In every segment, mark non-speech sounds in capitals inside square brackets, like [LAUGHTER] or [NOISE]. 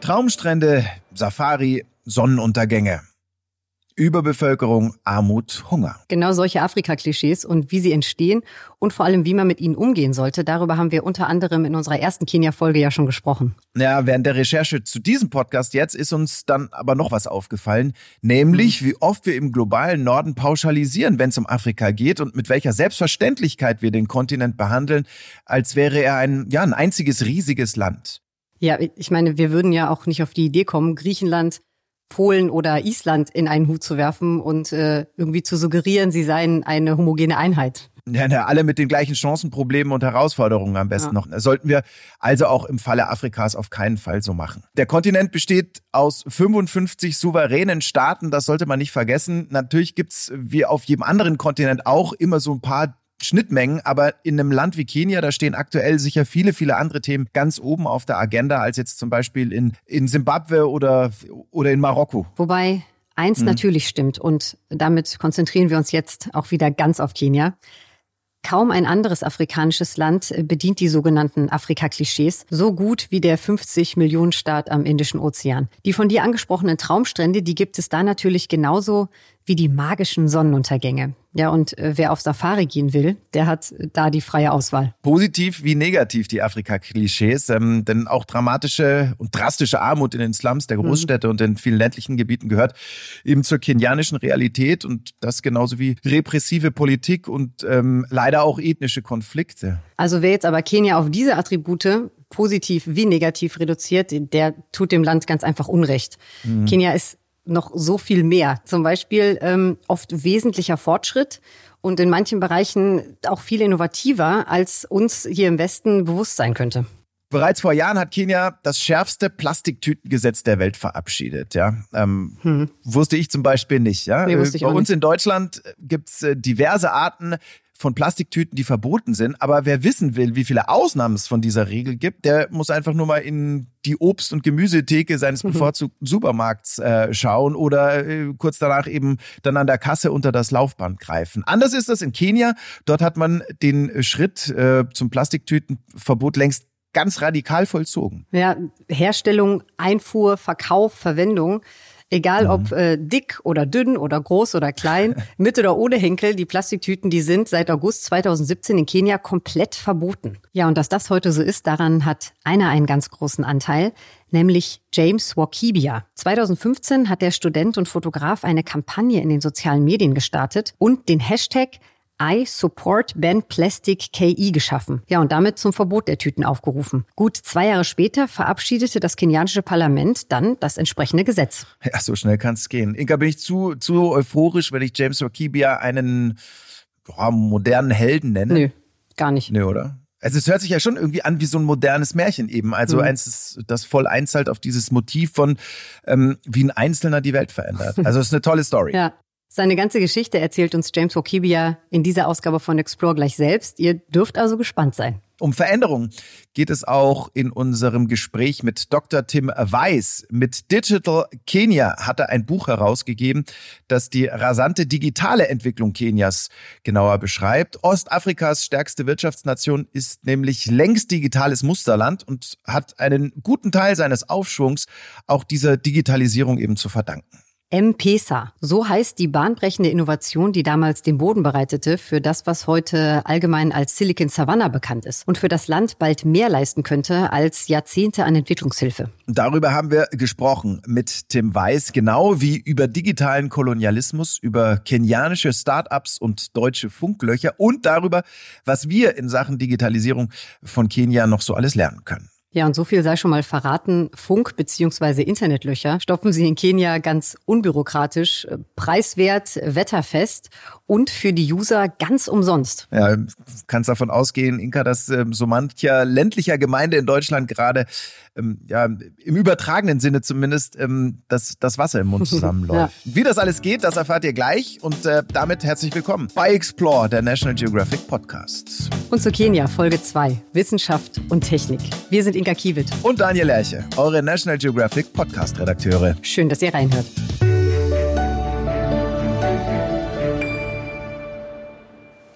Traumstrände, Safari, Sonnenuntergänge. Überbevölkerung, Armut, Hunger. Genau solche Afrika-Klischees und wie sie entstehen und vor allem, wie man mit ihnen umgehen sollte, darüber haben wir unter anderem in unserer ersten Kenia-Folge ja schon gesprochen. Ja, während der Recherche zu diesem Podcast jetzt ist uns dann aber noch was aufgefallen, nämlich wie oft wir im globalen Norden pauschalisieren, wenn es um Afrika geht und mit welcher Selbstverständlichkeit wir den Kontinent behandeln, als wäre er ein, ja, ein einziges riesiges Land. Ja, ich meine, wir würden ja auch nicht auf die Idee kommen, Griechenland Polen oder Island in einen Hut zu werfen und äh, irgendwie zu suggerieren, sie seien eine homogene Einheit. Ja, ja, alle mit den gleichen Chancen, Problemen und Herausforderungen am besten ja. noch. sollten wir also auch im Falle Afrikas auf keinen Fall so machen. Der Kontinent besteht aus 55 souveränen Staaten, das sollte man nicht vergessen. Natürlich gibt's wie auf jedem anderen Kontinent auch immer so ein paar Schnittmengen, aber in einem Land wie Kenia, da stehen aktuell sicher viele, viele andere Themen ganz oben auf der Agenda als jetzt zum Beispiel in, in Simbabwe oder, oder in Marokko. Wobei eins hm. natürlich stimmt und damit konzentrieren wir uns jetzt auch wieder ganz auf Kenia. Kaum ein anderes afrikanisches Land bedient die sogenannten Afrika-Klischees so gut wie der 50 Millionen Staat am Indischen Ozean. Die von dir angesprochenen Traumstrände, die gibt es da natürlich genauso wie die magischen Sonnenuntergänge. Ja, und äh, wer auf Safari gehen will, der hat da die freie Auswahl. Positiv wie negativ die Afrika-Klischees, ähm, denn auch dramatische und drastische Armut in den Slums der mhm. Großstädte mhm. und in vielen ländlichen Gebieten gehört eben zur kenianischen Realität und das genauso wie repressive Politik und ähm, leider auch ethnische Konflikte. Also wer jetzt aber Kenia auf diese Attribute positiv wie negativ reduziert, der tut dem Land ganz einfach Unrecht. Mhm. Kenia ist noch so viel mehr. Zum Beispiel ähm, oft wesentlicher Fortschritt und in manchen Bereichen auch viel innovativer, als uns hier im Westen bewusst sein könnte. Bereits vor Jahren hat Kenia das schärfste Plastiktütengesetz der Welt verabschiedet. Ja, ähm, hm. wusste ich zum Beispiel nicht. Ja, nee, bei uns nicht. in Deutschland gibt's äh, diverse Arten von Plastiktüten, die verboten sind. Aber wer wissen will, wie viele Ausnahmen es von dieser Regel gibt, der muss einfach nur mal in die Obst- und Gemüsetheke seines [LAUGHS] mhm. bevorzugten Supermarkts äh, schauen oder äh, kurz danach eben dann an der Kasse unter das Laufband greifen. Anders ist das in Kenia. Dort hat man den Schritt äh, zum Plastiktütenverbot längst ganz radikal vollzogen. Ja, Herstellung, Einfuhr, Verkauf, Verwendung Egal ob mhm. äh, dick oder dünn oder groß oder klein, [LAUGHS] mit oder ohne Henkel, die Plastiktüten, die sind seit August 2017 in Kenia komplett verboten. Ja, und dass das heute so ist, daran hat einer einen ganz großen Anteil, nämlich James Wakibia. 2015 hat der Student und Fotograf eine Kampagne in den sozialen Medien gestartet und den Hashtag I Support Ban Plastic KI geschaffen. Ja, und damit zum Verbot der Tüten aufgerufen. Gut zwei Jahre später verabschiedete das kenianische Parlament dann das entsprechende Gesetz. Ja, so schnell kann es gehen. Inka, bin ich zu, zu euphorisch, wenn ich James Wakibia einen boah, modernen Helden nenne? Nö, gar nicht. Nö, oder? Also es hört sich ja schon irgendwie an wie so ein modernes Märchen eben. Also mhm. eins, das voll einzahlt auf dieses Motiv von, ähm, wie ein Einzelner die Welt verändert. Also es ist eine tolle Story. Ja, seine ganze Geschichte erzählt uns James Okibia in dieser Ausgabe von Explore gleich selbst. Ihr dürft also gespannt sein. Um Veränderung geht es auch in unserem Gespräch mit Dr. Tim Weiß. Mit Digital Kenya hat er ein Buch herausgegeben, das die rasante digitale Entwicklung Kenias genauer beschreibt. Ostafrikas stärkste Wirtschaftsnation ist nämlich längst digitales Musterland und hat einen guten Teil seines Aufschwungs auch dieser Digitalisierung eben zu verdanken. M-Pesa. So heißt die bahnbrechende Innovation, die damals den Boden bereitete für das, was heute allgemein als Silicon Savannah bekannt ist und für das Land bald mehr leisten könnte als Jahrzehnte an Entwicklungshilfe. Darüber haben wir gesprochen mit Tim Weiß, genau wie über digitalen Kolonialismus, über kenianische Start-ups und deutsche Funklöcher und darüber, was wir in Sachen Digitalisierung von Kenia noch so alles lernen können. Ja, und so viel sei schon mal verraten. Funk- bzw. Internetlöcher stopfen sie in Kenia ganz unbürokratisch, preiswert, wetterfest und für die User ganz umsonst. Ja, kannst davon ausgehen, Inka, dass ähm, so mancher ländlicher Gemeinde in Deutschland gerade ähm, ja, im übertragenen Sinne zumindest ähm, das, das Wasser im Mund [LAUGHS] zusammenläuft. ja. Wie das alles geht, das erfahrt ihr gleich und äh, damit herzlich willkommen bei Explore, der National Geographic Podcast. Und zu Kenia, Folge 2, Wissenschaft und Technik. Wir sind Inka Kiewit. Und Daniel Lerche, eure National Geographic Podcast-Redakteure. Schön, dass ihr reinhört.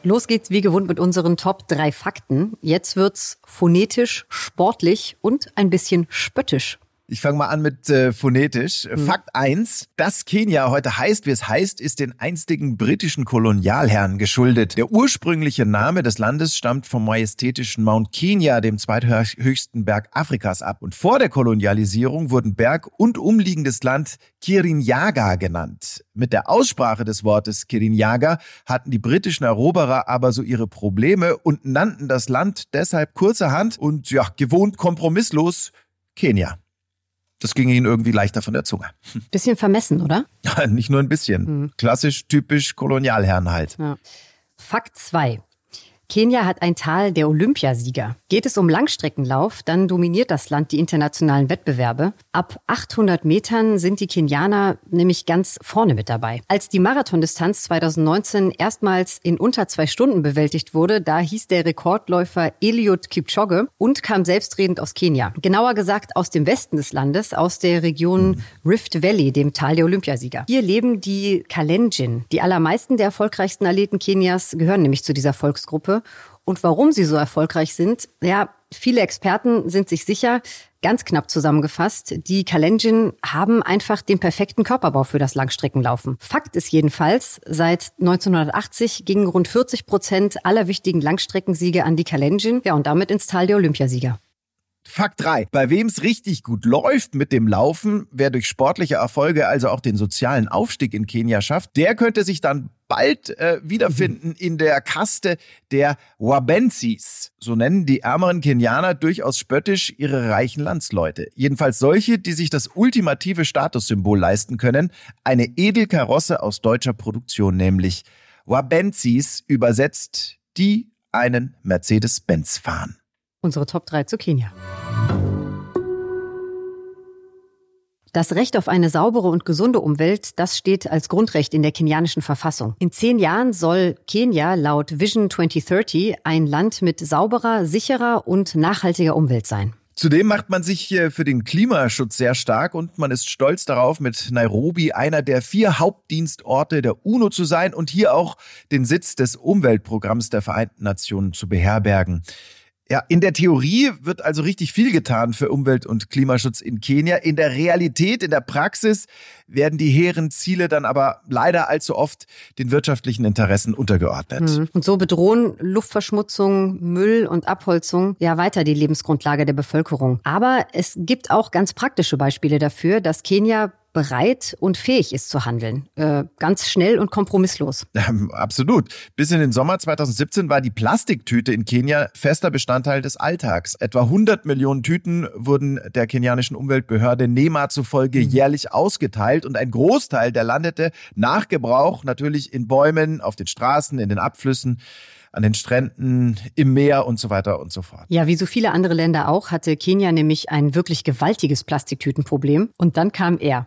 Los geht's wie gewohnt mit unseren Top 3 Fakten. Jetzt wird's phonetisch, sportlich und ein bisschen spöttisch. Ich fange mal an mit äh, phonetisch. Mhm. Fakt 1. Dass Kenia heute heißt, wie es heißt, ist den einstigen britischen Kolonialherren geschuldet. Der ursprüngliche Name des Landes stammt vom majestätischen Mount Kenya, dem zweithöchsten Berg Afrikas, ab. Und vor der Kolonialisierung wurden Berg und umliegendes Land Kirinyaga genannt. Mit der Aussprache des Wortes Kirinyaga hatten die britischen Eroberer aber so ihre Probleme und nannten das Land deshalb kurzerhand und ja, gewohnt kompromisslos Kenia. Das ging ihnen irgendwie leichter von der Zunge. Bisschen vermessen, oder? [LAUGHS] Nicht nur ein bisschen. Hm. Klassisch, typisch Kolonialherren halt. Ja. Fakt 2. Kenia hat ein Tal der Olympiasieger. Geht es um Langstreckenlauf, dann dominiert das Land die internationalen Wettbewerbe. Ab 800 Metern sind die Kenianer nämlich ganz vorne mit dabei. Als die Marathondistanz 2019 erstmals in unter zwei Stunden bewältigt wurde, da hieß der Rekordläufer Eliud Kipchoge und kam selbstredend aus Kenia. Genauer gesagt aus dem Westen des Landes, aus der Region Rift Valley, dem Tal der Olympiasieger. Hier leben die Kalenjin. Die allermeisten der erfolgreichsten Athleten Kenias gehören nämlich zu dieser Volksgruppe. Und warum sie so erfolgreich sind, ja, viele Experten sind sich sicher, ganz knapp zusammengefasst, die Kalenjin haben einfach den perfekten Körperbau für das Langstreckenlaufen. Fakt ist jedenfalls, seit 1980 gingen rund 40 Prozent aller wichtigen Langstreckensiege an die Kalenjin, ja, und damit ins Tal der Olympiasieger. Fakt 3. Bei wem es richtig gut läuft mit dem Laufen, wer durch sportliche Erfolge also auch den sozialen Aufstieg in Kenia schafft, der könnte sich dann bald äh, wiederfinden mhm. in der Kaste der Wabenzis. So nennen die ärmeren Kenianer durchaus spöttisch ihre reichen Landsleute. Jedenfalls solche, die sich das ultimative Statussymbol leisten können, eine Edelkarosse aus deutscher Produktion, nämlich Wabenzis, übersetzt die einen Mercedes-Benz fahren. Unsere Top 3 zu Kenia. Das Recht auf eine saubere und gesunde Umwelt, das steht als Grundrecht in der kenianischen Verfassung. In zehn Jahren soll Kenia laut Vision 2030 ein Land mit sauberer, sicherer und nachhaltiger Umwelt sein. Zudem macht man sich für den Klimaschutz sehr stark und man ist stolz darauf, mit Nairobi einer der vier Hauptdienstorte der UNO zu sein und hier auch den Sitz des Umweltprogramms der Vereinten Nationen zu beherbergen. Ja, in der Theorie wird also richtig viel getan für Umwelt- und Klimaschutz in Kenia. In der Realität, in der Praxis werden die hehren Ziele dann aber leider allzu oft den wirtschaftlichen Interessen untergeordnet. Mhm. Und so bedrohen Luftverschmutzung, Müll und Abholzung ja weiter die Lebensgrundlage der Bevölkerung. Aber es gibt auch ganz praktische Beispiele dafür, dass Kenia bereit und fähig ist zu handeln. Äh, ganz schnell und kompromisslos. [LAUGHS] Ähm, absolut. Bis in den Sommer 2017 war die Plastiktüte in Kenia fester Bestandteil des Alltags. Etwa 100 Millionen Tüten wurden der kenianischen Umweltbehörde NEMA zufolge mhm. jährlich ausgeteilt und ein Großteil der landete nach Gebrauch natürlich in Bäumen, auf den Straßen, in den Abflüssen an den Stränden, im Meer und so weiter und so fort. Ja, wie so viele andere Länder auch, hatte Kenia nämlich ein wirklich gewaltiges Plastiktütenproblem. Und dann kam er.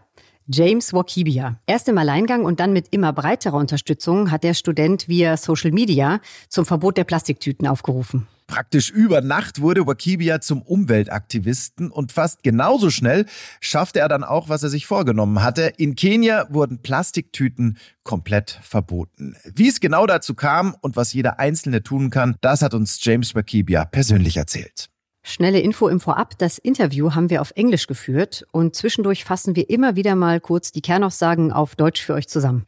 James Wakibia. Erst im Alleingang und dann mit immer breiterer Unterstützung hat der Student via Social Media zum Verbot der Plastiktüten aufgerufen. Praktisch über Nacht wurde Wakibia zum Umweltaktivisten und fast genauso schnell schaffte er dann auch, was er sich vorgenommen hatte. In Kenia wurden Plastiktüten komplett verboten. Wie es genau dazu kam und was jeder Einzelne tun kann, das hat uns James Wakibia persönlich erzählt. Schnelle Info im Vorab. Das Interview haben wir auf Englisch geführt und zwischendurch fassen wir immer wieder mal kurz die Kernaussagen auf Deutsch für euch zusammen.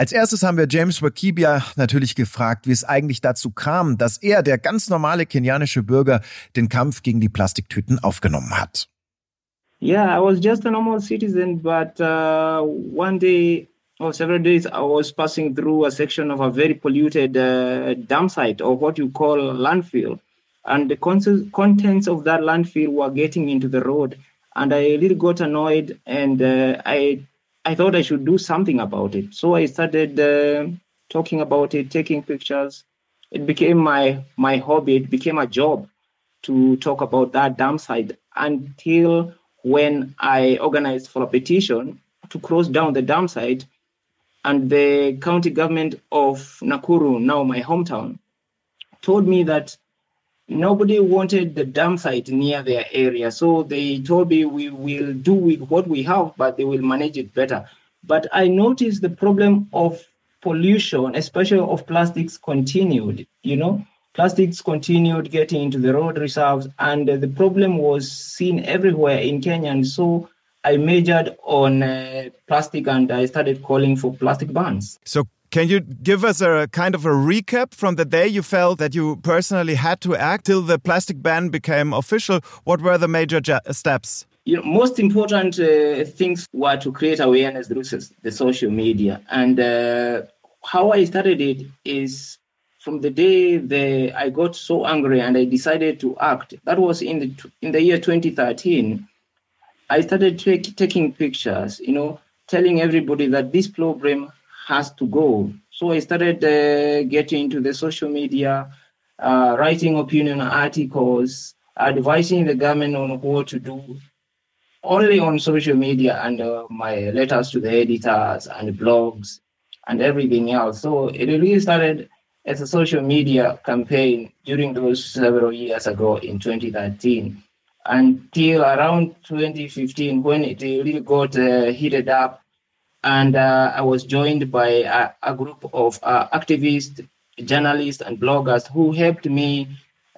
Als erstes haben wir James Wakibia natürlich gefragt, wie es eigentlich dazu kam, dass er, der ganz normale kenianische Bürger, den Kampf gegen die Plastiktüten aufgenommen hat. Yeah, I was just a normal citizen, but uh, one day or several days, I was passing through a section of a very polluted uh, dump site or what you call landfill. And the con- contents of that landfill were getting into the road. And I really got annoyed and uh, I, I thought I should do something about it. So I started uh, talking about it, taking pictures. It became my, my hobby, it became a job to talk about that dam site until when I organized for a petition to close down the dam site and the county government of Nakuru, now my hometown, told me that nobody wanted the dam site near their area. So they told me we will do with what we have, but they will manage it better. But I noticed the problem of pollution, especially of plastics, continued. You know, plastics continued getting into the road reserves, and the problem was seen everywhere in Kenya. And so I majored on uh, plastic and I started calling for plastic bans. So, can you give us a kind of a recap from the day you felt that you personally had to act till the plastic ban became official? What were the major steps? You know, most important uh, things were to create awareness through the social media. And uh, how I started it is from the day the, I got so angry and I decided to act. That was in the in the year 2013. I started take, taking pictures, you know, telling everybody that this problem has to go. So I started uh, getting into the social media, uh, writing opinion articles, advising the government on what to do, only on social media and uh, my letters to the editors and blogs and everything else. So it really started as a social media campaign during those several years ago in 2013 until around 2015 when it really got uh, heated up. And uh, I was joined by a, a group of uh, activists, journalists, and bloggers who helped me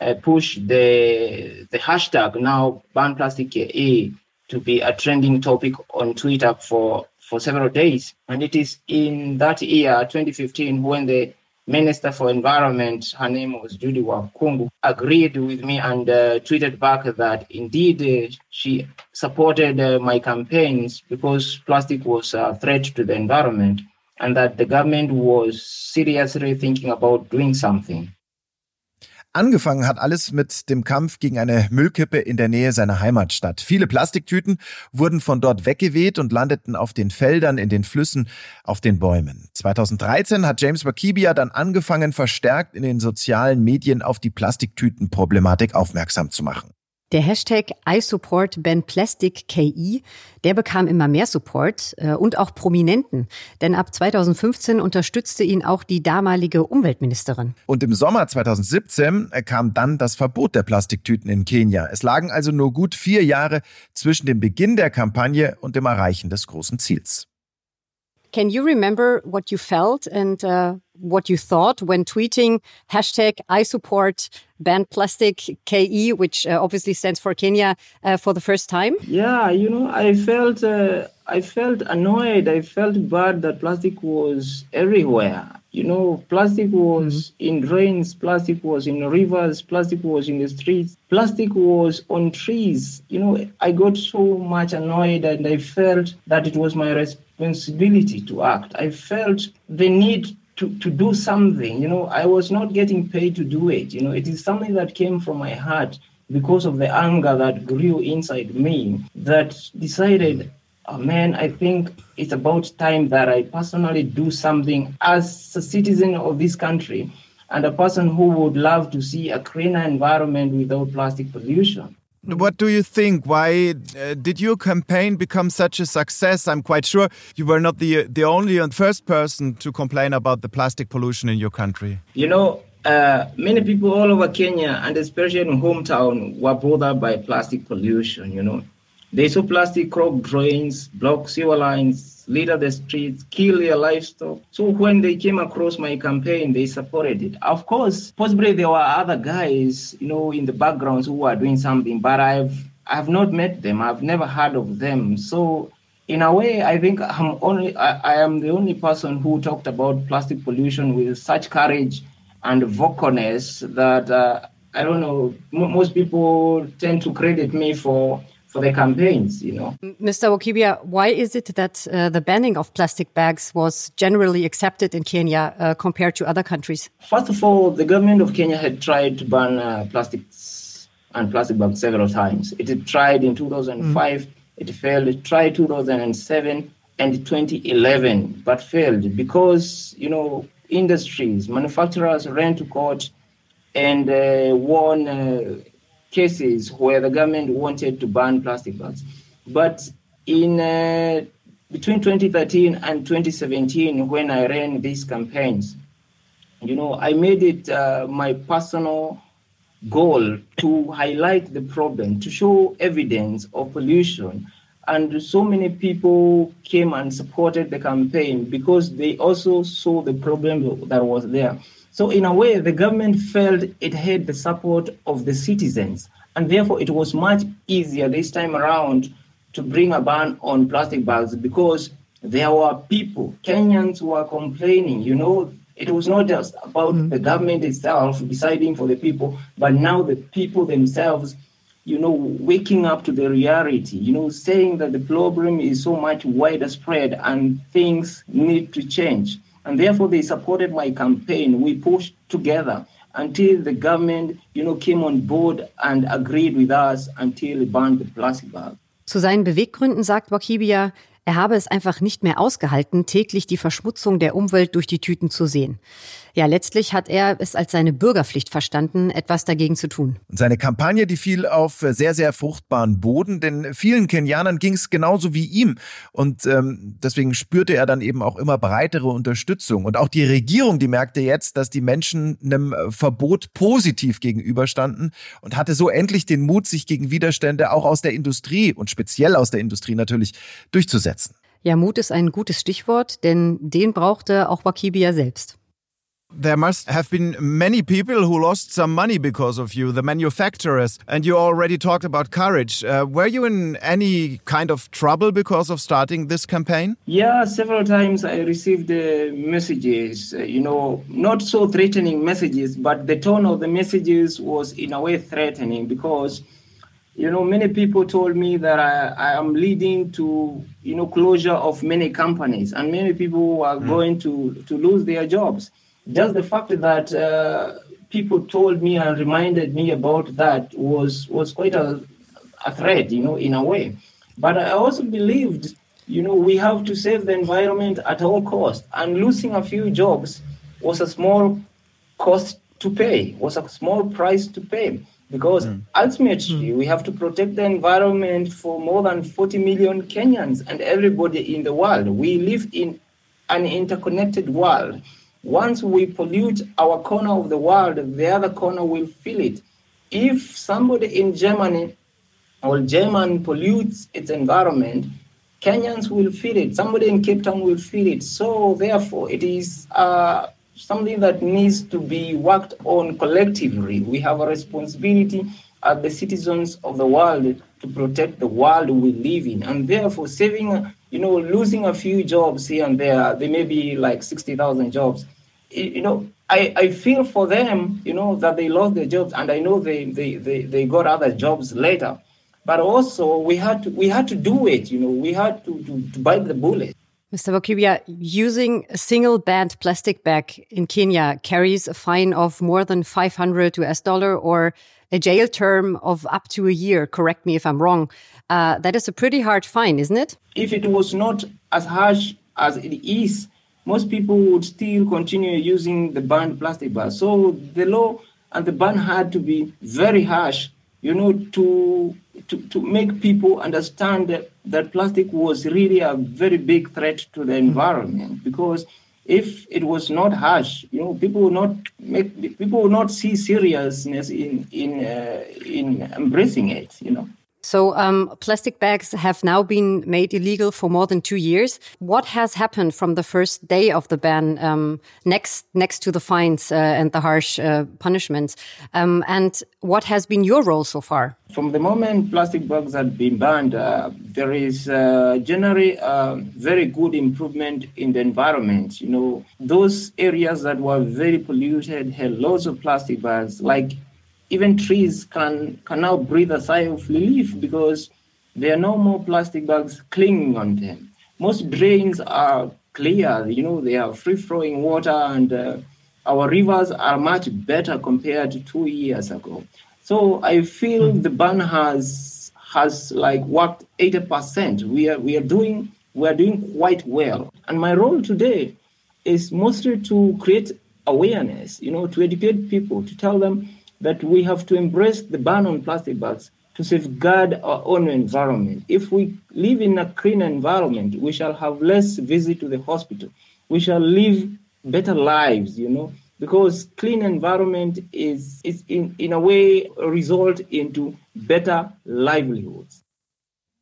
uh, push the, the hashtag now ban plastic A to be a trending topic on Twitter for, for several days. And it is in that year, 2015, when the Minister for Environment, her name was Judy Wakungu, agreed with me and uh, tweeted back that indeed uh, she supported uh, my campaigns because plastic was a threat to the environment and that the government was seriously thinking about doing something. Angefangen hat alles mit dem Kampf gegen eine Müllkippe in der Nähe seiner Heimatstadt. Viele Plastiktüten wurden von dort weggeweht und landeten auf den Feldern, in den Flüssen, auf den Bäumen. 2013 hat James Wakibia dann angefangen, verstärkt in den sozialen Medien auf die Plastiktütenproblematik aufmerksam zu machen. Der Hashtag ISupportBanPlasticKI, der bekam immer mehr Support äh, und auch Prominenten. Denn ab 2015 unterstützte ihn auch die damalige Umweltministerin. Und im Sommer 2017 kam dann das Verbot der Plastiktüten in Kenia. Es lagen also nur gut vier Jahre zwischen dem Beginn der Kampagne und dem Erreichen des großen Ziels. Can you remember what you felt and uh, what you thought when tweeting hashtag I support ban plastic KE, which uh, obviously stands for Kenya, uh, for the first time? Yeah, you know, I felt uh, I felt annoyed. I felt bad that plastic was everywhere. You know, plastic was mm-hmm. in drains, plastic was in rivers, plastic was in the streets, plastic was on trees. You know, I got so much annoyed and I felt that it was my responsibility to act. I felt the need to, to do something. You know, I was not getting paid to do it. You know, it is something that came from my heart because of the anger that grew inside me that decided, oh man, I think it's about time that I personally do something as a citizen of this country and a person who would love to see a cleaner environment without plastic pollution. What do you think? Why uh, did your campaign become such a success? I'm quite sure you were not the the only and first person to complain about the plastic pollution in your country. You know, uh, many people all over Kenya and especially in hometown were bothered by plastic pollution. You know, they saw plastic crop drains, block sewer lines, litter the streets, kill their livestock. So when they came across my campaign, they supported it. Of course, possibly there were other guys, you know, in the backgrounds who were doing something, but I've I've not met them. I've never heard of them. So in a way, I think I'm only I, I am the only person who talked about plastic pollution with such courage and vocalness that uh, I don't know. M- most people tend to credit me for for their campaigns, you know. Mr. Wakibia, why is it that uh, the banning of plastic bags was generally accepted in Kenya uh, compared to other countries? First of all, the government of Kenya had tried to ban uh, plastics and plastic bags several times. It tried in 2005, mm. it failed, it tried 2007 and 2011, but failed because, you know, industries, manufacturers ran to court and uh, won uh, cases where the government wanted to ban plastic bags. But in uh, between 2013 and 2017, when I ran these campaigns, you know, I made it uh, my personal goal to highlight the problem, to show evidence of pollution. And so many people came and supported the campaign because they also saw the problem that was there. So in a way, the government felt it had the support of the citizens. And therefore, it was much easier this time around to bring a ban on plastic bags because there were people, Kenyans who were complaining, you know, it was not just about mm-hmm. the government itself deciding for the people, but now the people themselves, you know, waking up to the reality, you know, saying that the problem is so much widespread and things need to change. And therefore, they supported my campaign. We pushed together until the government, you know, came on board and agreed with us until it banned the plastic bag. Zu seinen Beweggründen sagt Wakibia, Er habe es einfach nicht mehr ausgehalten, täglich die Verschmutzung der Umwelt durch die Tüten zu sehen. Ja, letztlich hat er es als seine Bürgerpflicht verstanden, etwas dagegen zu tun. Und seine Kampagne, die fiel auf sehr, sehr fruchtbaren Boden, denn vielen Kenianern ging es genauso wie ihm. Und ähm, deswegen spürte er dann eben auch immer breitere Unterstützung. Und auch die Regierung, die merkte jetzt, dass die Menschen einem Verbot positiv gegenüberstanden und hatte so endlich den Mut, sich gegen Widerstände auch aus der Industrie und speziell aus der Industrie natürlich durchzusetzen. Ja, Mut ist ein gutes Stichwort, denn den brauchte auch Wakibia selbst. There must have been many people who lost some money because of you, the manufacturers. And you already talked about courage. Uh, were you in any kind of trouble because of starting this campaign? Yeah, several times I received uh, messages, uh, you know, not so threatening messages, but the tone of the messages was in a way threatening because you know many people told me that I, I am leading to you know closure of many companies and many people are mm. going to to lose their jobs just the fact that uh, people told me and reminded me about that was was quite a, a threat, you know, in a way. But I also believed, you know, we have to save the environment at all costs, and losing a few jobs was a small cost to pay, was a small price to pay. Because mm. ultimately, mm. we have to protect the environment for more than 40 million Kenyans and everybody in the world. We live in an interconnected world once we pollute our corner of the world, the other corner will feel it. If somebody in Germany or German pollutes its environment, Kenyans will feel it. Somebody in Cape Town will feel it. So therefore, it is uh, something that needs to be worked on collectively. We have a responsibility as the citizens of the world to protect the world we live in, and therefore saving you know, losing a few jobs here and there, there may be like 60,000 jobs. You know, I, I feel for them, you know, that they lost their jobs and I know they, they, they, they got other jobs later. But also we had to, we had to do it, you know, we had to, to, to bite the bullet. Mr. Wakibia, using a single banned plastic bag in Kenya carries a fine of more than 500 US dollar or a jail term of up to a year. Correct me if I'm wrong. Uh, that is a pretty hard fine, isn't it? If it was not as harsh as it is, most people would still continue using the banned plastic bags. So the law and the ban had to be very harsh, you know, to to, to make people understand that, that plastic was really a very big threat to the environment because if it was not harsh, you know, people would not make people would not see seriousness in in uh, in embracing it, you know. So, um, plastic bags have now been made illegal for more than two years. What has happened from the first day of the ban, um, next next to the fines uh, and the harsh uh, punishments? Um, and what has been your role so far? From the moment plastic bags have been banned, uh, there is uh, generally very good improvement in the environment. You know, those areas that were very polluted had lots of plastic bags, like even trees can, can now breathe a sigh of relief because there are no more plastic bags clinging on them. Most drains are clear, you know, they are free flowing water, and uh, our rivers are much better compared to two years ago. So I feel hmm. the ban has has like worked 80%. We are we are doing we are doing quite well. And my role today is mostly to create awareness, you know, to educate people, to tell them that we have to embrace the ban on plastic bags to safeguard our own environment. If we live in a clean environment, we shall have less visit to the hospital. We shall live better lives, you know, because clean environment is, is in, in a way result into better livelihoods.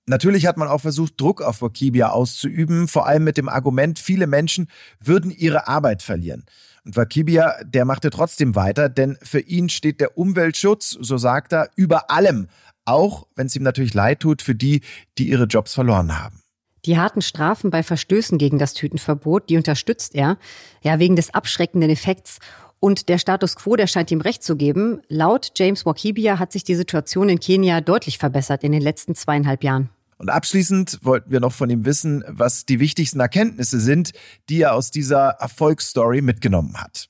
Natürlich hat man auch versucht, Druck auf Wakibia auszuüben, vor allem mit dem Argument, viele Menschen würden ihre Arbeit verlieren. Und Wakibia, der machte trotzdem weiter, denn für ihn steht der Umweltschutz, so sagt er, über allem. Auch wenn es ihm natürlich leid tut für die, die ihre Jobs verloren haben. Die harten Strafen bei Verstößen gegen das Tütenverbot, die unterstützt er, ja, wegen des abschreckenden Effekts. Und der Status quo, der scheint ihm recht zu geben. Laut James Wakibia hat sich die Situation in Kenia deutlich verbessert in den letzten zweieinhalb Jahren. Und abschließend wollten wir noch von ihm wissen, was die wichtigsten Erkenntnisse sind, die er aus dieser Erfolgsstory mitgenommen hat.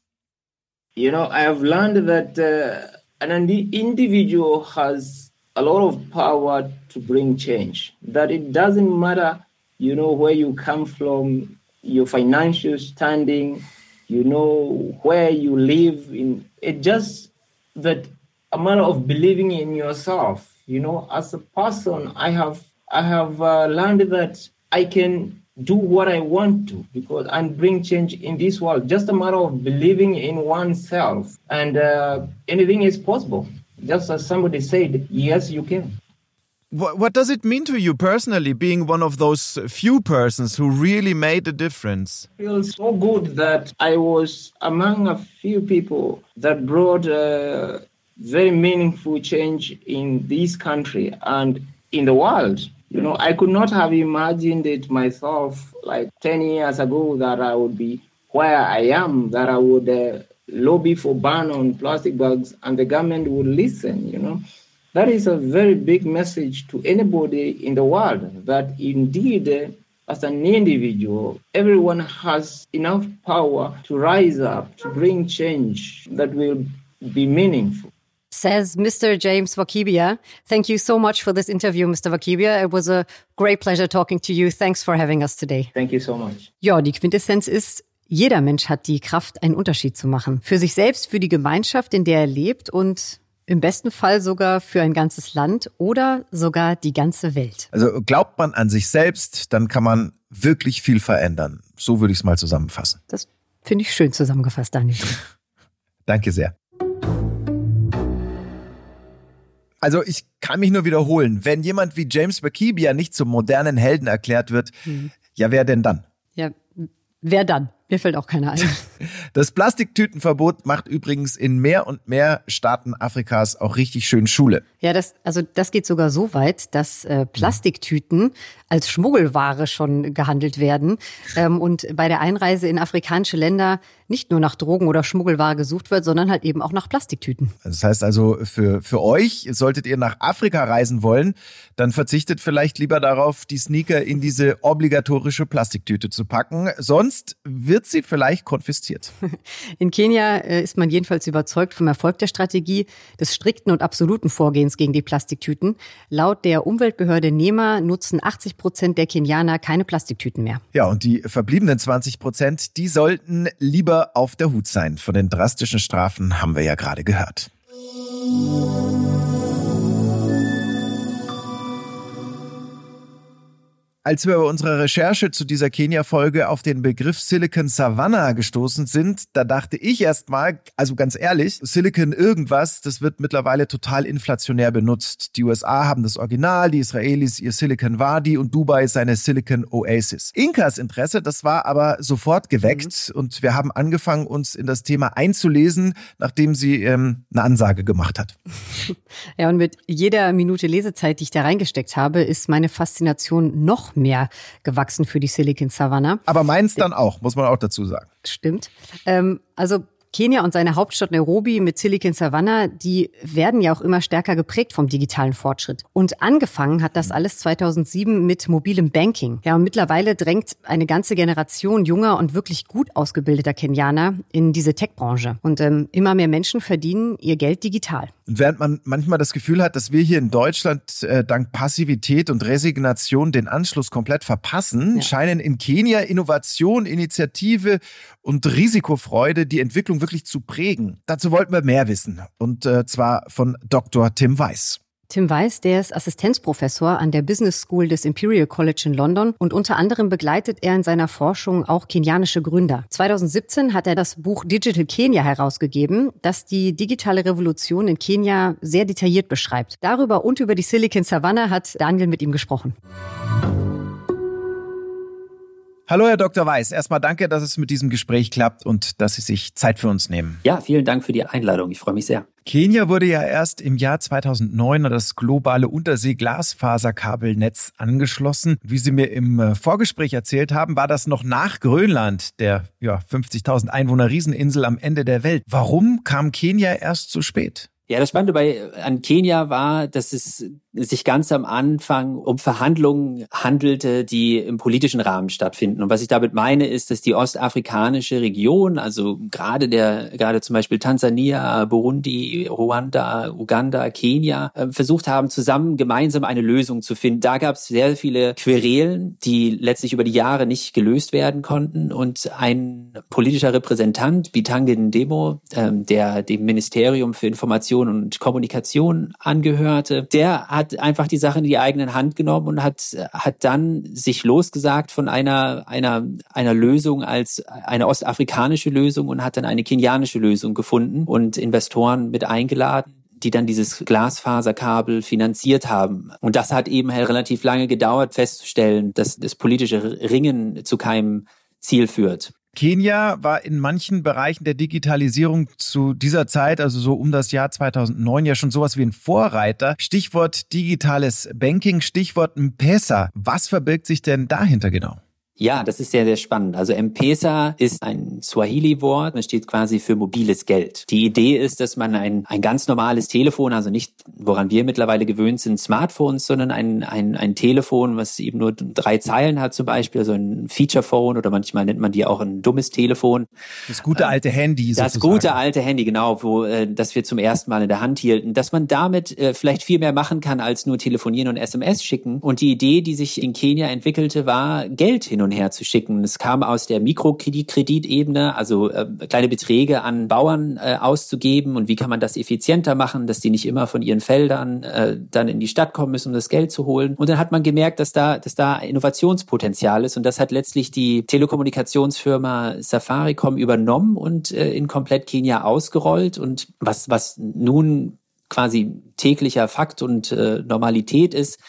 You know, I have learned that uh, an individual has a lot of power to bring change. That it doesn't matter, you know, where you come from, your financial standing, you know, where you live. In it just that a matter of believing in yourself. You know, as a person, I have I have uh, learned that I can do what I want to because and bring change in this world. Just a matter of believing in oneself, and uh, anything is possible. Just as somebody said, yes, you can. What, what does it mean to you personally, being one of those few persons who really made a difference? It feels so good that I was among a few people that brought a uh, very meaningful change in this country and in the world. You know, I could not have imagined it myself like 10 years ago that I would be where I am, that I would uh, lobby for ban on plastic bags and the government would listen, you know. That is a very big message to anybody in the world that indeed, uh, as an individual, everyone has enough power to rise up, to bring change that will be meaningful. Says Mr. James Wakibia. Thank you so much for this interview, Mr. Wakibia. It was a great pleasure talking to you. Thanks for having us today. Thank you so much. Ja, die Quintessenz ist, jeder Mensch hat die Kraft, einen Unterschied zu machen. Für sich selbst, für die Gemeinschaft, in der er lebt und im besten Fall sogar für ein ganzes Land oder sogar die ganze Welt. Also glaubt man an sich selbst, dann kann man wirklich viel verändern. So würde ich es mal zusammenfassen. Das finde ich schön zusammengefasst, Daniel. [LAUGHS] Danke sehr. Also ich kann mich nur wiederholen, wenn jemand wie James Bakibia nicht zum modernen Helden erklärt wird, mhm. ja wer denn dann? Ja, wer dann? Mir fällt auch keiner ein. [LAUGHS] Das Plastiktütenverbot macht übrigens in mehr und mehr Staaten Afrikas auch richtig schön Schule. Ja, das, also das geht sogar so weit, dass äh, Plastiktüten als Schmuggelware schon gehandelt werden ähm, und bei der Einreise in afrikanische Länder nicht nur nach Drogen oder Schmuggelware gesucht wird, sondern halt eben auch nach Plastiktüten. Das heißt also, für, für euch, solltet ihr nach Afrika reisen wollen, dann verzichtet vielleicht lieber darauf, die Sneaker in diese obligatorische Plastiktüte zu packen. Sonst wird sie vielleicht konfisziert. In Kenia äh, ist man jedenfalls überzeugt vom Erfolg der Strategie des strikten und absoluten Vorgehens gegen die Plastiktüten. Laut der Umweltbehörde NEMA nutzen 80 Prozent der Kenianer keine Plastiktüten mehr. Ja, und die verbliebenen 20 Prozent, die sollten lieber auf der Hut sein. Von den drastischen Strafen haben wir ja gerade gehört. Als wir bei unserer Recherche zu dieser Kenia-Folge auf den Begriff Silicon Savannah gestoßen sind, da dachte ich erstmal, also ganz ehrlich, Silicon irgendwas, das wird mittlerweile total inflationär benutzt. Die USA haben das Original, die Israelis ihr Silicon Wadi und Dubai seine Silicon Oasis. Inkas Interesse, das war aber sofort geweckt mhm. und wir haben angefangen, uns in das Thema einzulesen, nachdem sie ähm, eine Ansage gemacht hat. [LAUGHS] Ja, und mit jeder Minute Lesezeit, die ich da reingesteckt habe, ist meine Faszination noch mehr gewachsen für die Silicon Savannah. Aber meins dann auch, muss man auch dazu sagen. Stimmt. Ähm, also Kenia und seine Hauptstadt Nairobi mit Silicon Savannah, die werden ja auch immer stärker geprägt vom digitalen Fortschritt. Und angefangen hat das alles 2007 mit mobilem Banking. Ja, und mittlerweile drängt eine ganze Generation junger und wirklich gut ausgebildeter Kenianer in diese Tech-Branche. Und ähm, immer mehr Menschen verdienen ihr Geld digital. Und während man manchmal das Gefühl hat, dass wir hier in Deutschland äh, dank Passivität und Resignation den Anschluss komplett verpassen, ja. scheinen in Kenia Innovation, Initiative und Risikofreude die Entwicklung wirklich zu prägen. Dazu wollten wir mehr wissen. Und äh, zwar von Dr. Tim Weiß. Tim Weiss, der ist Assistenzprofessor an der Business School des Imperial College in London und unter anderem begleitet er in seiner Forschung auch kenianische Gründer. 2017 hat er das Buch Digital Kenya herausgegeben, das die digitale Revolution in Kenia sehr detailliert beschreibt. Darüber und über die Silicon Savannah hat Daniel mit ihm gesprochen. Hallo, Herr Dr. Weiß. Erstmal danke, dass es mit diesem Gespräch klappt und dass Sie sich Zeit für uns nehmen. Ja, vielen Dank für die Einladung. Ich freue mich sehr. Kenia wurde ja erst im Jahr 2009 an das globale Untersee-Glasfaserkabelnetz angeschlossen. Wie Sie mir im äh, Vorgespräch erzählt haben, war das noch nach Grönland, der ja, 50.000 Einwohner Rieseninsel am Ende der Welt. Warum kam Kenia erst so spät? Ja, das Spannende bei, an Kenia war, dass es sich ganz am Anfang um Verhandlungen handelte, die im politischen Rahmen stattfinden. Und was ich damit meine, ist, dass die ostafrikanische Region, also gerade der, gerade zum Beispiel Tansania, Burundi, Ruanda, Uganda, Kenia, äh, versucht haben, zusammen gemeinsam eine Lösung zu finden. Da gab es sehr viele Querelen, die letztlich über die Jahre nicht gelöst werden konnten. Und ein politischer Repräsentant, Bitange Ndemo, ähm, der dem Ministerium für Information und Kommunikation angehörte, der hat einfach die Sache in die eigenen Hand genommen und hat, hat dann sich losgesagt von einer, einer, einer Lösung als eine ostafrikanische Lösung und hat dann eine kenianische Lösung gefunden und Investoren mit eingeladen die dann dieses Glasfaserkabel finanziert haben. Und das hat eben halt relativ lange gedauert, festzustellen, dass das politische Ringen zu keinem Ziel führt. Kenia war in manchen Bereichen der Digitalisierung zu dieser Zeit, also so um das Jahr 2009, ja schon sowas wie ein Vorreiter. Stichwort digitales Banking, Stichwort M-Pesa. Was verbirgt sich denn dahinter genau? Ja, das ist sehr, sehr spannend. Also M-Pesa ist ein Swahili-Wort, das steht quasi für mobiles Geld. Die Idee ist, dass man ein, ein ganz normales Telefon, also nicht, woran wir mittlerweile gewöhnt sind, Smartphones, sondern ein, ein, ein Telefon, was eben nur drei Zeilen hat zum Beispiel, also ein Feature-Phone oder manchmal nennt man die auch ein dummes Telefon. Das gute alte Handy. Sozusagen. Das gute alte Handy, genau, wo äh, das wir zum ersten Mal in der Hand hielten. Dass man damit äh, vielleicht viel mehr machen kann, als nur telefonieren und SMS schicken. Und die Idee, die sich in Kenia entwickelte, war, Geld hin und und her zu schicken. Es kam aus der Mikrokreditebene, also äh, kleine Beträge an Bauern äh, auszugeben und wie kann man das effizienter machen, dass die nicht immer von ihren Feldern äh, dann in die Stadt kommen müssen, um das Geld zu holen. Und dann hat man gemerkt, dass da, dass da Innovationspotenzial ist und das hat letztlich die Telekommunikationsfirma Safaricom übernommen und äh, in komplett Kenia ausgerollt und was, was nun quasi täglicher Fakt und äh, Normalität ist,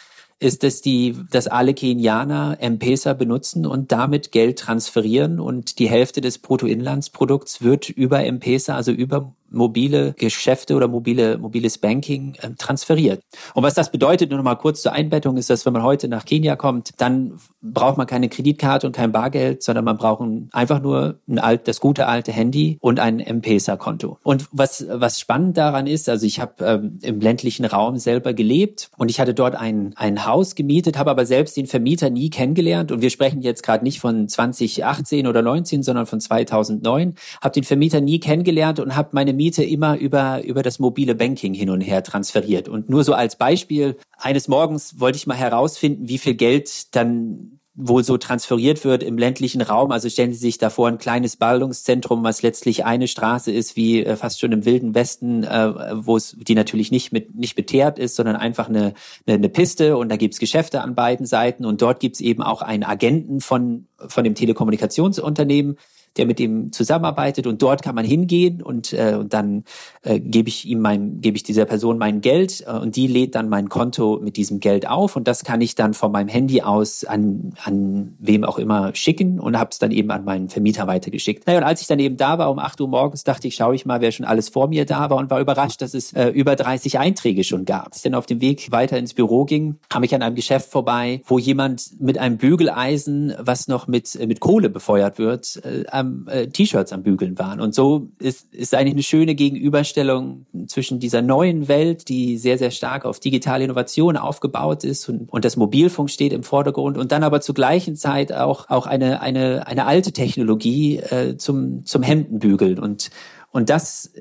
ist, dass die, dass alle Kenianer M-Pesa benutzen und damit Geld transferieren und die Hälfte des Bruttoinlandsprodukts wird über M-Pesa, also über mobile Geschäfte oder mobile, mobiles Banking äh, transferiert. Und was das bedeutet, nur noch mal kurz zur Einbettung, ist, dass wenn man heute nach Kenia kommt, dann braucht man keine Kreditkarte und kein Bargeld, sondern man braucht einfach nur ein alt, das gute alte Handy und ein M-Pesa-Konto. Und was, was spannend daran ist, also ich habe ähm, im ländlichen Raum selber gelebt und ich hatte dort ein, ein Haus gemietet, habe aber selbst den Vermieter nie kennengelernt und wir sprechen jetzt gerade nicht von 2018 oder 19, sondern von 2009, habe den Vermieter nie kennengelernt und habe meine Miete immer über, über das mobile Banking hin und her transferiert. Und nur so als Beispiel, eines Morgens wollte ich mal herausfinden, wie viel Geld dann wohl so transferiert wird im ländlichen Raum. Also stellen Sie sich da vor, ein kleines Ballungszentrum, was letztlich eine Straße ist, wie äh, fast schon im Wilden Westen, äh, wo es, die natürlich nicht mit nicht beteert ist, sondern einfach eine, eine, eine Piste und da gibt's Geschäfte an beiden Seiten und dort gibt's eben auch einen Agenten von, von dem Telekommunikationsunternehmen, der mit ihm zusammenarbeitet und dort kann man hingehen und, äh, und dann äh, gebe ich ihm mein, gebe ich dieser Person mein Geld äh, und die lädt dann mein Konto mit diesem Geld auf und das kann ich dann von meinem Handy aus an, an wem auch immer schicken und habe es dann eben an meinen Vermieter weitergeschickt. Naja, und als ich dann eben da war um 8 Uhr morgens, dachte ich, schaue ich mal, wer schon alles vor mir da war und war überrascht, dass es äh, über 30 Einträge schon gab. Dann auf dem Weg weiter ins Büro ging, kam ich an einem Geschäft vorbei, wo jemand mit einem Bügeleisen, was noch mit, äh, mit Kohle befeuert wird, äh, am äh, T-Shirts am Bügeln waren. Und so ist, ist eigentlich eine schöne Gegenüberstellung zwischen dieser neuen Welt, die sehr, sehr stark auf digitale Innovation aufgebaut ist und, und das Mobilfunk steht im Vordergrund und dann aber zur gleichen Zeit auch, auch eine, eine, eine alte Technologie äh, zum, zum Hemdenbügeln und, und das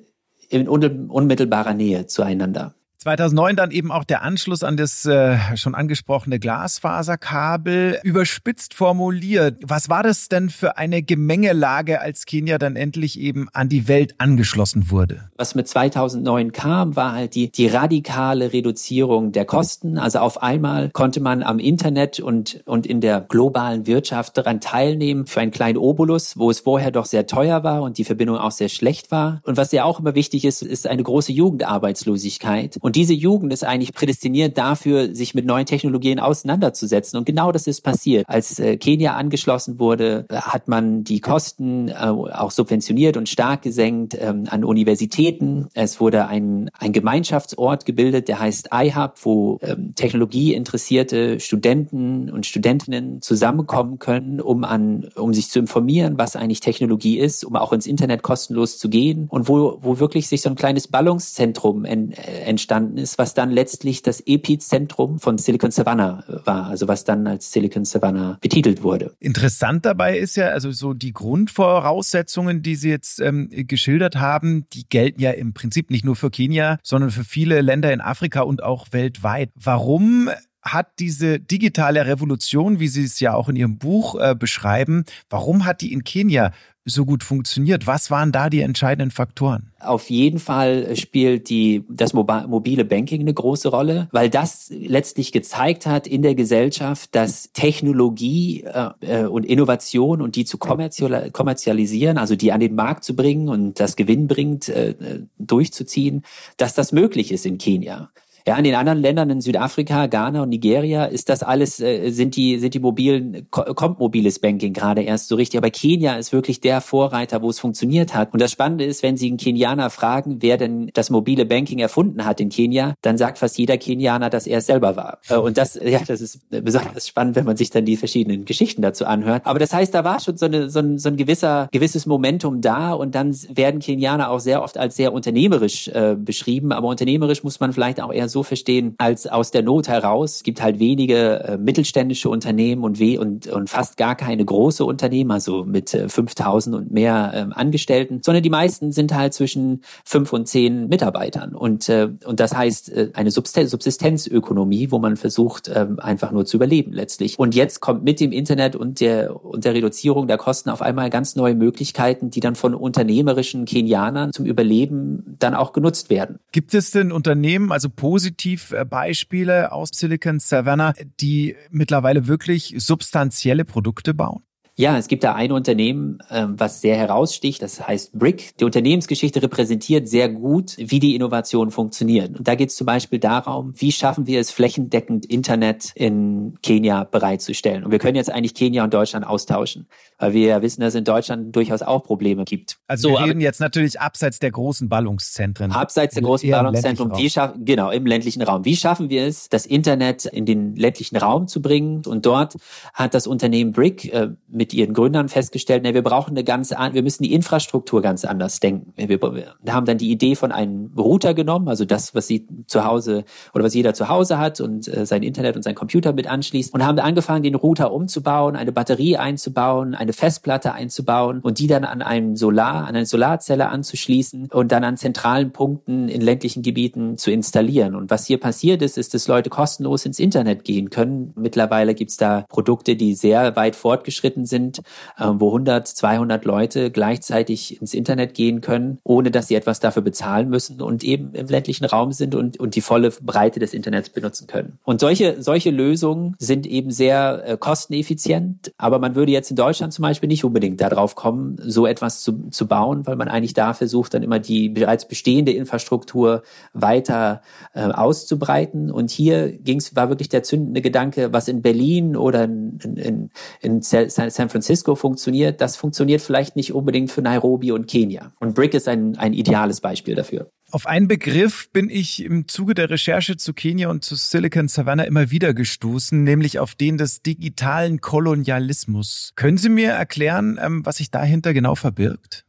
in unmittelbarer Nähe zueinander. 2009 dann eben auch der Anschluss an das äh, schon angesprochene Glasfaserkabel. Überspitzt formuliert, was war das denn für eine Gemengelage, als Kenia dann endlich eben an die Welt angeschlossen wurde? Was mit 2009 kam, war halt die, die radikale Reduzierung der Kosten. Also auf einmal konnte man am Internet und, und in der globalen Wirtschaft daran teilnehmen für einen kleinen Obolus, wo es vorher doch sehr teuer war und die Verbindung auch sehr schlecht war. Und was ja auch immer wichtig ist, ist eine große Jugendarbeitslosigkeit. Und diese Jugend ist eigentlich prädestiniert dafür, sich mit neuen Technologien auseinanderzusetzen. Und genau das ist passiert. Als äh, Kenia angeschlossen wurde, hat man die Kosten äh, auch subventioniert und stark gesenkt ähm, an Universitäten. Es wurde ein, ein Gemeinschaftsort gebildet, der heißt iHub, wo ähm, technologieinteressierte Studenten und Studentinnen zusammenkommen können, um an, um sich zu informieren, was eigentlich Technologie ist, um auch ins Internet kostenlos zu gehen und wo, wo wirklich sich so ein kleines Ballungszentrum en, äh, entstanden ist, was dann letztlich das Epizentrum von Silicon Savannah war, also was dann als Silicon Savannah betitelt wurde. Interessant dabei ist ja, also so die Grundvoraussetzungen, die Sie jetzt ähm, geschildert haben, die gelten ja im Prinzip nicht nur für Kenia, sondern für viele Länder in Afrika und auch weltweit. Warum hat diese digitale Revolution, wie Sie es ja auch in Ihrem Buch äh, beschreiben, warum hat die in Kenia so gut funktioniert? Was waren da die entscheidenden Faktoren? Auf jeden Fall spielt die, das mobile Banking eine große Rolle, weil das letztlich gezeigt hat in der Gesellschaft, dass Technologie äh, äh und Innovation und die zu kommerzialisieren, also die an den Markt zu bringen und das Gewinn bringt, äh, durchzuziehen, dass das möglich ist in Kenia. Ja, in den anderen Ländern in Südafrika, Ghana und Nigeria ist das alles, äh, sind die, sind die mobilen, kommt mobiles Banking gerade erst so richtig. Aber Kenia ist wirklich der Vorreiter, wo es funktioniert hat. Und das Spannende ist, wenn Sie einen Kenianer fragen, wer denn das mobile Banking erfunden hat in Kenia, dann sagt fast jeder Kenianer, dass er es selber war. Äh, und das, ja, das ist besonders spannend, wenn man sich dann die verschiedenen Geschichten dazu anhört. Aber das heißt, da war schon so, eine, so, ein, so ein gewisser, gewisses Momentum da und dann werden Kenianer auch sehr oft als sehr unternehmerisch äh, beschrieben. Aber unternehmerisch muss man vielleicht auch eher so verstehen, als aus der Not heraus. Es gibt halt wenige äh, mittelständische Unternehmen und, we und, und fast gar keine große Unternehmen, also mit äh, 5000 und mehr ähm, Angestellten, sondern die meisten sind halt zwischen fünf und zehn Mitarbeitern. Und, äh, und das heißt äh, eine Subsistenzökonomie, wo man versucht, äh, einfach nur zu überleben letztlich. Und jetzt kommt mit dem Internet und der, und der Reduzierung der Kosten auf einmal ganz neue Möglichkeiten, die dann von unternehmerischen Kenianern zum Überleben dann auch genutzt werden. Gibt es denn Unternehmen, also Positivbeispiele aus Silicon Savannah, die mittlerweile wirklich substanzielle Produkte bauen? Ja, es gibt da ein Unternehmen, ähm, was sehr heraussticht, das heißt Brick. Die Unternehmensgeschichte repräsentiert sehr gut, wie die Innovation funktioniert. Und da geht es zum Beispiel darum, wie schaffen wir es, flächendeckend Internet in Kenia bereitzustellen. Und wir können jetzt eigentlich Kenia und Deutschland austauschen, weil wir ja wissen, dass es in Deutschland durchaus auch Probleme gibt. Also so, wir reden jetzt natürlich abseits der großen Ballungszentren. Abseits der großen Ballungszentren. Wie schaffen, genau, im ländlichen Raum. Wie schaffen wir es, das Internet in den ländlichen Raum zu bringen? Und dort hat das Unternehmen Brick äh, mit ihren Gründern festgestellt, ne, wir brauchen eine ganz, wir müssen die Infrastruktur ganz anders denken. Wir, haben dann die Idee von einem Router genommen, also das, was sie zu Hause oder was jeder zu Hause hat und äh, sein Internet und sein Computer mit anschließt und haben angefangen, den Router umzubauen, eine Batterie einzubauen, eine Festplatte einzubauen und die dann an einem Solar, an eine Solarzelle anzuschließen und dann an zentralen Punkten in ländlichen Gebieten zu installieren. Und was hier passiert ist, ist, dass Leute kostenlos ins Internet gehen können. Mittlerweile gibt's da Produkte, die sehr weit fortgeschritten sind, äh, wo 100, 200 Leute gleichzeitig ins Internet gehen können, ohne dass sie etwas dafür bezahlen müssen und eben im ländlichen Raum sind und, und die volle Breite des Internets benutzen können. Und solche, solche Lösungen sind eben sehr äh, kosteneffizient, aber man würde jetzt in Deutschland zum Beispiel nicht unbedingt darauf kommen, so etwas zu, zu bauen, weil man eigentlich da versucht, dann immer die bereits bestehende Infrastruktur weiter äh, auszubreiten. Und hier ging's, war wirklich der zündende Gedanke, was in Berlin oder in, in, in Francisco funktioniert, das funktioniert vielleicht nicht unbedingt für Nairobi und Kenia. Und Brick ist ein, ein ideales Beispiel dafür. Auf einen Begriff bin ich im Zuge der Recherche zu Kenia und zu Silicon Savannah immer wieder gestoßen, nämlich auf den des digitalen Kolonialismus. Können Sie mir erklären, ähm, was sich dahinter genau verbirgt?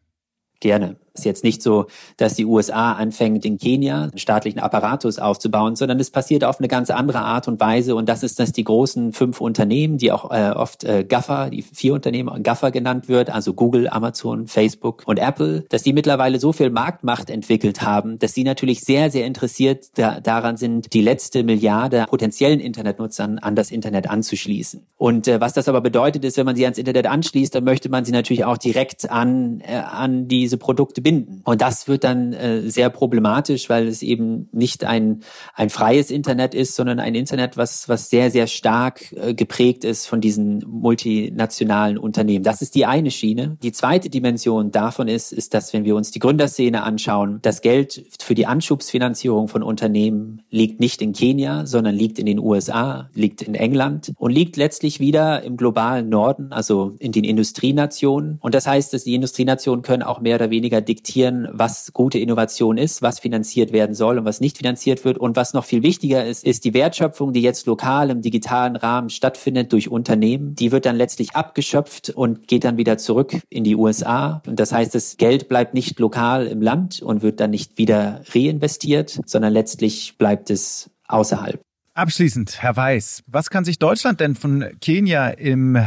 Gerne. Ist jetzt nicht so, dass die USA anfängt, in Kenia einen staatlichen Apparatus aufzubauen, sondern es passiert auf eine ganz andere Art und Weise. Und das ist, dass die großen fünf Unternehmen, die auch äh, oft äh, GAFA, die vier Unternehmen GAFA genannt wird, also Google, Amazon, Facebook und Apple, dass die mittlerweile so viel Marktmacht entwickelt haben, dass sie natürlich sehr, sehr interessiert da, daran sind, die letzte Milliarde potenziellen Internetnutzern an das Internet anzuschließen. Und äh, was das aber bedeutet, ist, wenn man sie ans Internet anschließt, dann möchte man sie natürlich auch direkt an, äh, an diese Produkte binden. Und das wird dann äh, sehr problematisch, weil es eben nicht ein, ein freies Internet ist, sondern ein Internet, was, was sehr, sehr stark äh, geprägt ist von diesen multinationalen Unternehmen. Das ist die eine Schiene. Die zweite Dimension davon ist, ist, dass wenn wir uns die Gründerszene anschauen, das Geld für die Anschubsfinanzierung von Unternehmen liegt nicht in Kenia, sondern liegt in den USA, liegt in England und liegt letztlich wieder im globalen Norden, also in den Industrienationen. Und das heißt, dass die Industrienationen können auch mehr oder weniger diktieren, was gute Innovation ist, was finanziert werden soll und was nicht finanziert wird. Und was noch viel wichtiger ist, ist die Wertschöpfung, die jetzt lokal im digitalen Rahmen stattfindet durch Unternehmen. Die wird dann letztlich abgeschöpft und geht dann wieder zurück in die USA. Und das heißt, das Geld bleibt nicht lokal im Land und wird dann nicht wieder reinvestiert, sondern letztlich bleibt es außerhalb. Abschließend, Herr Weiß, was kann sich Deutschland denn von Kenia im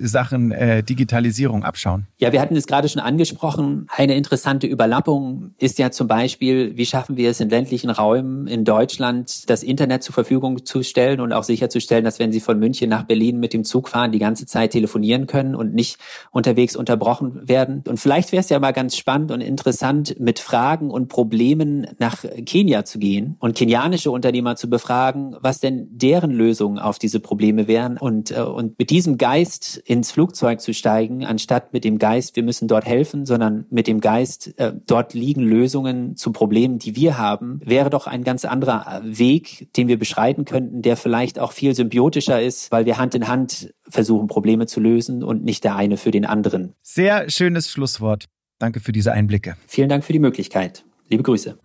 Sachen äh, Digitalisierung abschauen? Ja, wir hatten es gerade schon angesprochen. Eine interessante Überlappung ist ja zum Beispiel, wie schaffen wir es in ländlichen Räumen in Deutschland, das Internet zur Verfügung zu stellen und auch sicherzustellen, dass wenn Sie von München nach Berlin mit dem Zug fahren, die ganze Zeit telefonieren können und nicht unterwegs unterbrochen werden. Und vielleicht wäre es ja mal ganz spannend und interessant, mit Fragen und Problemen nach Kenia zu gehen und kenianische Unternehmer zu befragen, was denn deren Lösungen auf diese Probleme wären und, äh, und mit diesem Geist ins Flugzeug zu steigen, anstatt mit dem Geist, wir müssen dort helfen, sondern mit dem Geist, äh, dort liegen Lösungen zu Problemen, die wir haben, wäre doch ein ganz anderer äh, Weg, den wir beschreiten könnten, der vielleicht auch viel symbiotischer ist, weil wir Hand in Hand versuchen, Probleme zu lösen und nicht der eine für den anderen. Sehr schönes Schlusswort. Danke für diese Einblicke. Vielen Dank für die Möglichkeit. Liebe Grüße.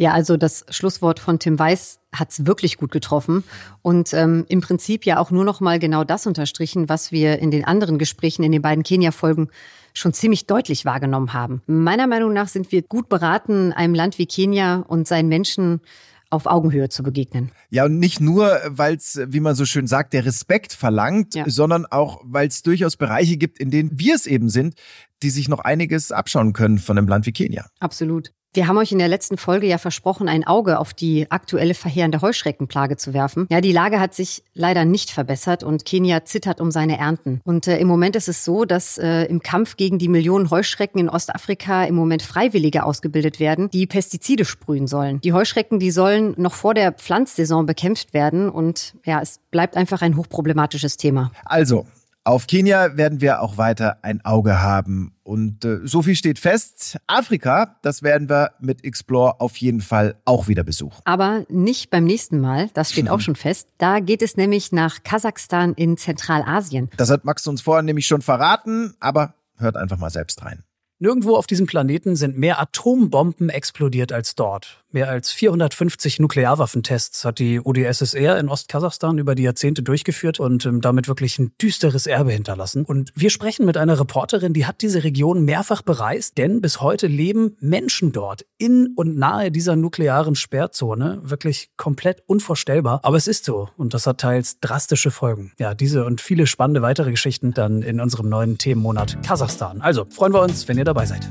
Ja, also das Schlusswort von Tim Weiß hat's wirklich gut getroffen und ähm, im Prinzip ja auch nur noch mal genau das unterstrichen, was wir in den anderen Gesprächen in den beiden Kenia-Folgen schon ziemlich deutlich wahrgenommen haben. Meiner Meinung nach sind wir gut beraten, einem Land wie Kenia und seinen Menschen auf Augenhöhe zu begegnen. Ja, und nicht nur, weil es, wie man so schön sagt, der Respekt verlangt, ja. sondern auch, weil es durchaus Bereiche gibt, in denen wir es eben sind, die sich noch einiges abschauen können von einem Land wie Kenia. Absolut. Wir haben euch in der letzten Folge ja versprochen, ein Auge auf die aktuelle verheerende Heuschreckenplage zu werfen. Ja, die Lage hat sich leider nicht verbessert und Kenia zittert um seine Ernten. Und äh, im Moment ist es so, dass äh, im Kampf gegen die Millionen Heuschrecken in Ostafrika im Moment Freiwillige ausgebildet werden, die Pestizide sprühen sollen. Die Heuschrecken, die sollen noch vor der Pflanzsaison bekämpft werden und ja, es bleibt einfach ein hochproblematisches Thema. Also, auf Kenia werden wir auch weiter ein Auge haben. Und äh, so viel steht fest. Afrika, das werden wir mit Explore auf jeden Fall auch wieder besuchen. Aber nicht beim nächsten Mal, das steht auch [LAUGHS] schon fest. Da geht es nämlich nach Kasachstan in Zentralasien. Das hat Max uns vorher nämlich schon verraten, aber hört einfach mal selbst rein. Nirgendwo auf diesem Planeten sind mehr Atombomben explodiert als dort. Mehr als 450 Nuklearwaffentests hat die UdSSR in Ostkasachstan über die Jahrzehnte durchgeführt und ähm, damit wirklich ein düsteres Erbe hinterlassen. Und wir sprechen mit einer Reporterin, die hat diese Region mehrfach bereist, denn bis heute leben Menschen dort in und nahe dieser nuklearen Sperrzone. Wirklich komplett unvorstellbar. Aber es ist so und das hat teils drastische Folgen. Ja, diese und viele spannende weitere Geschichten dann in unserem neuen Themenmonat Kasachstan. Also freuen wir uns, wenn ihr dabei seid.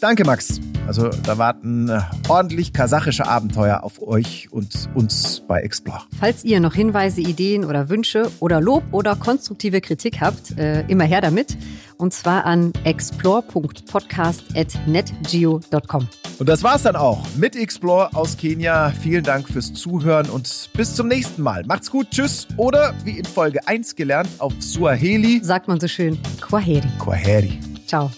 Danke, Max. Also da warten äh, ordentlich kasachische Abenteuer auf euch und uns bei Explore. Falls ihr noch Hinweise, Ideen oder Wünsche oder Lob oder konstruktive Kritik habt, äh, immer her damit. Und zwar an explore.podcast.netgeo.com. Und das war's dann auch mit Explore aus Kenia. Vielen Dank fürs Zuhören und bis zum nächsten Mal. Macht's gut, tschüss. Oder wie in Folge 1 gelernt, auf Suaheli sagt man so schön, Kwaheri. Kwaheri. Ciao.